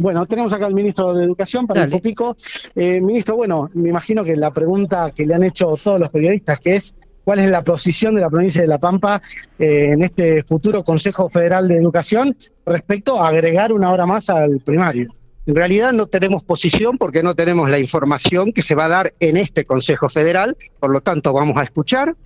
Bueno, tenemos acá al ministro de Educación para el Pico. Eh, ministro, bueno, me imagino que la pregunta que le han hecho todos los periodistas, que es cuál es la posición de la provincia de La Pampa eh, en este futuro Consejo Federal de Educación respecto a agregar una hora más al primario. En realidad no tenemos posición porque no tenemos la información que se va a dar en este Consejo Federal, por lo tanto vamos a escuchar,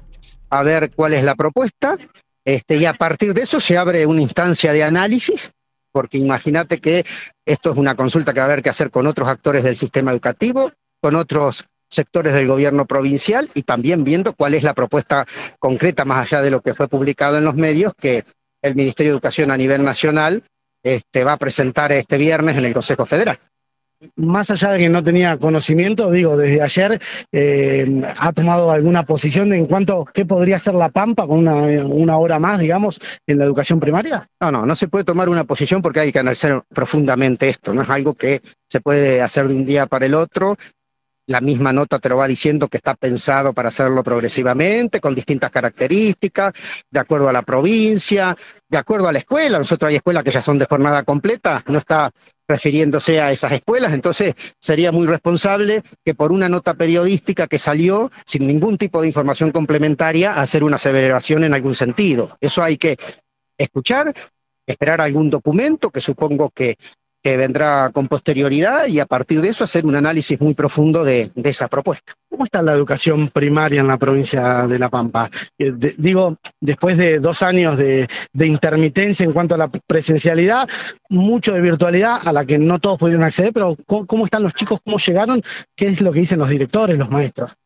a ver cuál es la propuesta, este, y a partir de eso se abre una instancia de análisis porque imagínate que esto es una consulta que va a haber que hacer con otros actores del sistema educativo, con otros sectores del gobierno provincial y también viendo cuál es la propuesta concreta, más allá de lo que fue publicado en los medios, que el Ministerio de Educación a nivel nacional este, va a presentar este viernes en el Consejo Federal más allá de que no tenía conocimiento, digo, desde ayer eh, ha tomado alguna posición en cuanto a qué podría ser la Pampa con una, una, hora más, digamos, en la educación primaria? No, no, no se puede tomar una posición porque hay que analizar profundamente esto, no es algo que se puede hacer de un día para el otro la misma nota te lo va diciendo que está pensado para hacerlo progresivamente, con distintas características, de acuerdo a la provincia, de acuerdo a la escuela. Nosotros hay escuelas que ya son de jornada completa, no está refiriéndose a esas escuelas, entonces sería muy responsable que por una nota periodística que salió sin ningún tipo de información complementaria hacer una aseveración en algún sentido. Eso hay que escuchar, esperar algún documento que supongo que que vendrá con posterioridad y a partir de eso hacer un análisis muy profundo de, esa propuesta. ¿Cómo está la educación primaria en la provincia de La Pampa? Eh, digo, después de dos años de, intermitencia en cuanto a la presencialidad, mucho de virtualidad a la que no todos pudieron acceder, pero ¿cómo están los chicos? ¿Cómo llegaron? ¿Qué es lo que dicen los directores, los maestros?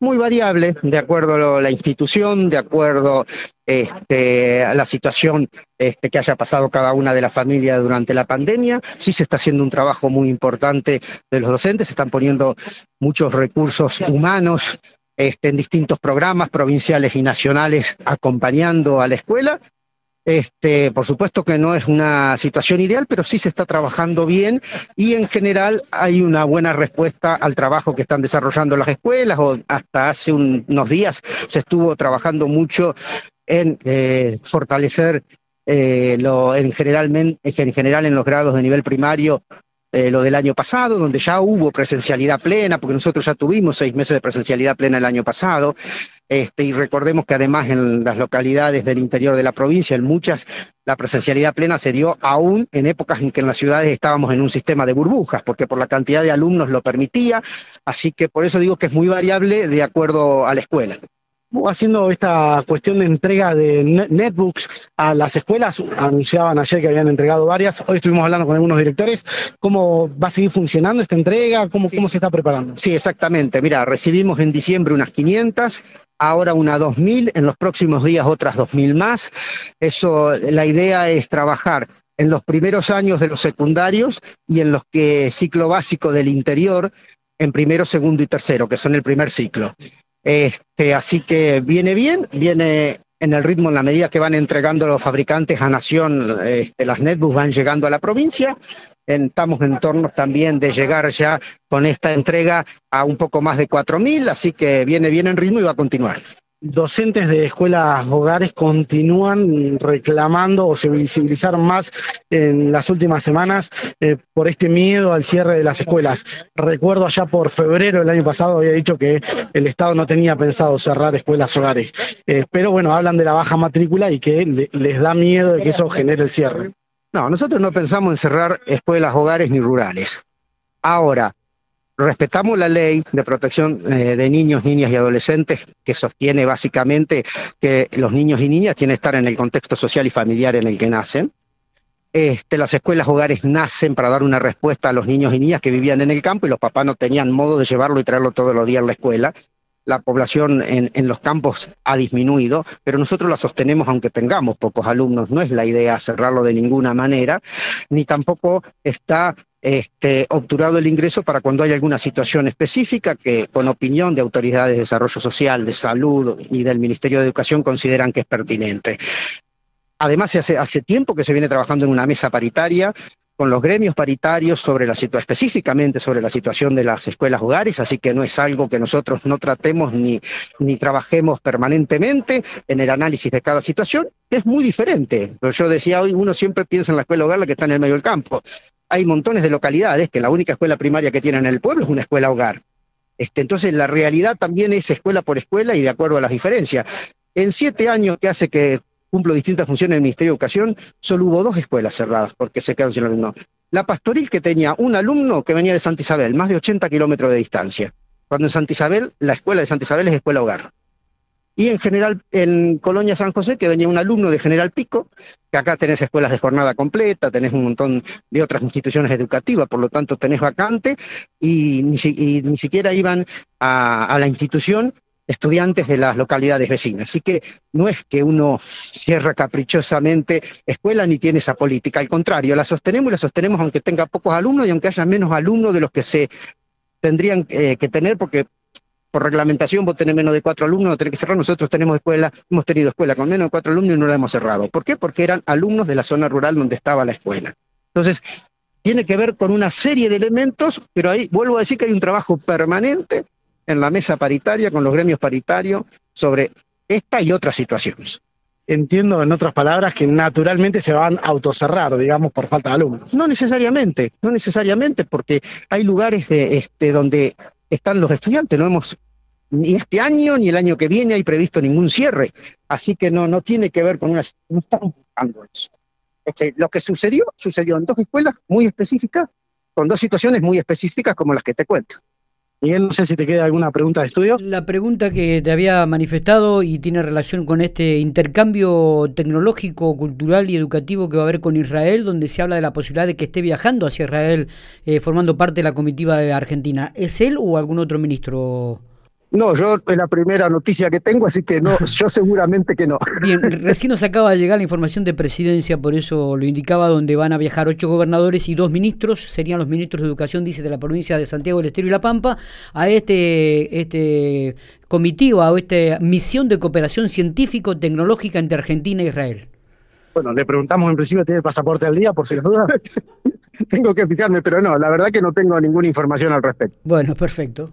Muy variable, de acuerdo a la institución, de acuerdo este, a la situación este, que haya pasado cada una de las familias durante la pandemia. Sí se está haciendo un trabajo muy importante de los docentes, se están poniendo muchos recursos humanos este, en distintos programas provinciales y nacionales acompañando a la escuela este, por supuesto que no es una situación ideal, pero sí se está trabajando bien y en general hay una buena respuesta al trabajo que están desarrollando las escuelas o hasta hace unos días se estuvo trabajando mucho en eh, fortalecer eh, lo, en, general, en general en los grados de nivel primario eh, lo del año pasado, donde ya hubo presencialidad plena, porque nosotros ya tuvimos seis meses de presencialidad plena el año pasado, este, y recordemos que además en las localidades del interior de la provincia, en muchas, la presencialidad plena se dio aún en épocas en que en las ciudades estábamos en un sistema de burbujas, porque por la cantidad de alumnos lo permitía, así que por eso digo que es muy variable de acuerdo a la escuela haciendo esta cuestión de entrega de netbooks a las escuelas. Anunciaban ayer que habían entregado varias. Hoy estuvimos hablando con algunos directores. ¿Cómo va a seguir funcionando esta entrega? ¿Cómo, cómo se está preparando? Sí, exactamente. Mira, recibimos en diciembre unas 500, ahora una 2.000, en los próximos días otras 2.000 más. Eso, la idea es trabajar en los primeros años de los secundarios y en los que ciclo básico del interior, en primero, segundo y tercero, que son el primer ciclo. Este, así que viene bien, viene en el ritmo en la medida que van entregando los fabricantes a Nación, este, las netbooks van llegando a la provincia. Estamos en torno también de llegar ya con esta entrega a un poco más de 4.000, así que viene bien en ritmo y va a continuar docentes de escuelas hogares continúan reclamando o se visibilizaron más en las últimas semanas eh, por este miedo al cierre de las escuelas. Recuerdo allá por febrero del año pasado había dicho que el Estado no tenía pensado cerrar escuelas hogares, eh, pero bueno, hablan de la baja matrícula y que les da miedo de que eso genere el cierre. No, nosotros no pensamos en cerrar escuelas hogares ni rurales. Ahora, respetamos la ley de protección eh, de niños, niñas y adolescentes que sostiene básicamente que los niños y niñas tienen que estar en el contexto social y familiar en el que nacen. Este, las escuelas hogares nacen para dar una respuesta a los niños y niñas que vivían en el campo y los papás no tenían modo de llevarlo y traerlo todos los días a la escuela. La población en, en los campos ha disminuido, pero nosotros la sostenemos aunque tengamos pocos alumnos. No es la idea cerrarlo de ninguna manera, ni tampoco está este, obturado el ingreso para cuando hay alguna situación específica que con opinión de autoridades de desarrollo social, de salud y del Ministerio de Educación consideran que es pertinente. Además, hace, hace tiempo que se viene trabajando en una mesa paritaria con los gremios paritarios sobre la situación, específicamente sobre la situación de las escuelas hogares, así que no es algo que nosotros no tratemos ni, ni trabajemos permanentemente en el análisis de cada situación, es muy diferente. Yo decía hoy, uno siempre piensa en la escuela hogar, la que está en el medio del campo. Hay montones de localidades que la única escuela primaria que tienen en el pueblo es una escuela hogar. Este, entonces, la realidad también es escuela por escuela y de acuerdo a las diferencias. En siete años que hace que cumplo distintas funciones en el Ministerio de Educación, solo hubo dos escuelas cerradas porque se quedaron sin alumnos. La pastoril que tenía un alumno que venía de Santa Isabel, más de 80 kilómetros de distancia, cuando en Santa Isabel, la escuela de Santa Isabel es escuela hogar. Y en general, en Colonia San José, que venía un alumno de General Pico, que acá tenés escuelas de jornada completa, tenés un montón de otras instituciones educativas, por lo tanto tenés vacante, y ni, siquiera iban a la institución estudiantes de las localidades vecinas. Así que no es que uno cierra caprichosamente escuela ni tiene esa política, al contrario, la sostenemos y la sostenemos aunque tenga pocos alumnos y aunque haya menos alumnos de los que se tendrían eh, que tener, porque por reglamentación vos tenés menos de cuatro alumnos, no tenés que cerrar. Nosotros tenemos escuela, hemos tenido escuela con menos de cuatro alumnos y no la hemos cerrado. ¿Por qué? Porque eran alumnos de la zona rural donde estaba la escuela. Entonces, tiene que ver con una serie de elementos, pero ahí vuelvo a decir que hay un trabajo permanente en la mesa paritaria con los gremios paritarios sobre esta y otras situaciones. Entiendo, en otras palabras, que naturalmente se van a autocerrar, digamos, por falta de alumnos. No necesariamente, no necesariamente, porque hay lugares de, este, donde están los estudiantes, no hemos ni este año ni el año que viene hay previsto ningún cierre, así que no, no tiene que ver con una... No estamos buscando eso. Este, lo que sucedió, sucedió en dos escuelas muy específicas, con dos situaciones muy específicas como las que te cuento. Miguel, no sé si te queda alguna pregunta de estudio. La pregunta que te había manifestado y tiene relación con este intercambio tecnológico, cultural y educativo que va a haber con Israel, donde se habla de la posibilidad de que esté viajando hacia Israel eh, formando parte de la comitiva de Argentina. ¿Es él o algún otro ministro? No, yo es la primera noticia que tengo, así que no, yo seguramente que no. Bien, recién nos acaba de llegar la información de presidencia, por eso lo indicaba, donde van a viajar ocho gobernadores y dos ministros, serían los ministros de Educación, dice, de la provincia de Santiago del Estero y La Pampa, a este, este comitiva o esta misión de cooperación científico-tecnológica entre Argentina e Israel. Bueno, le preguntamos en principio, ¿tiene pasaporte al día por si las dudas? tengo que fijarme, pero no, la verdad que no tengo ninguna información al respecto. Bueno, perfecto.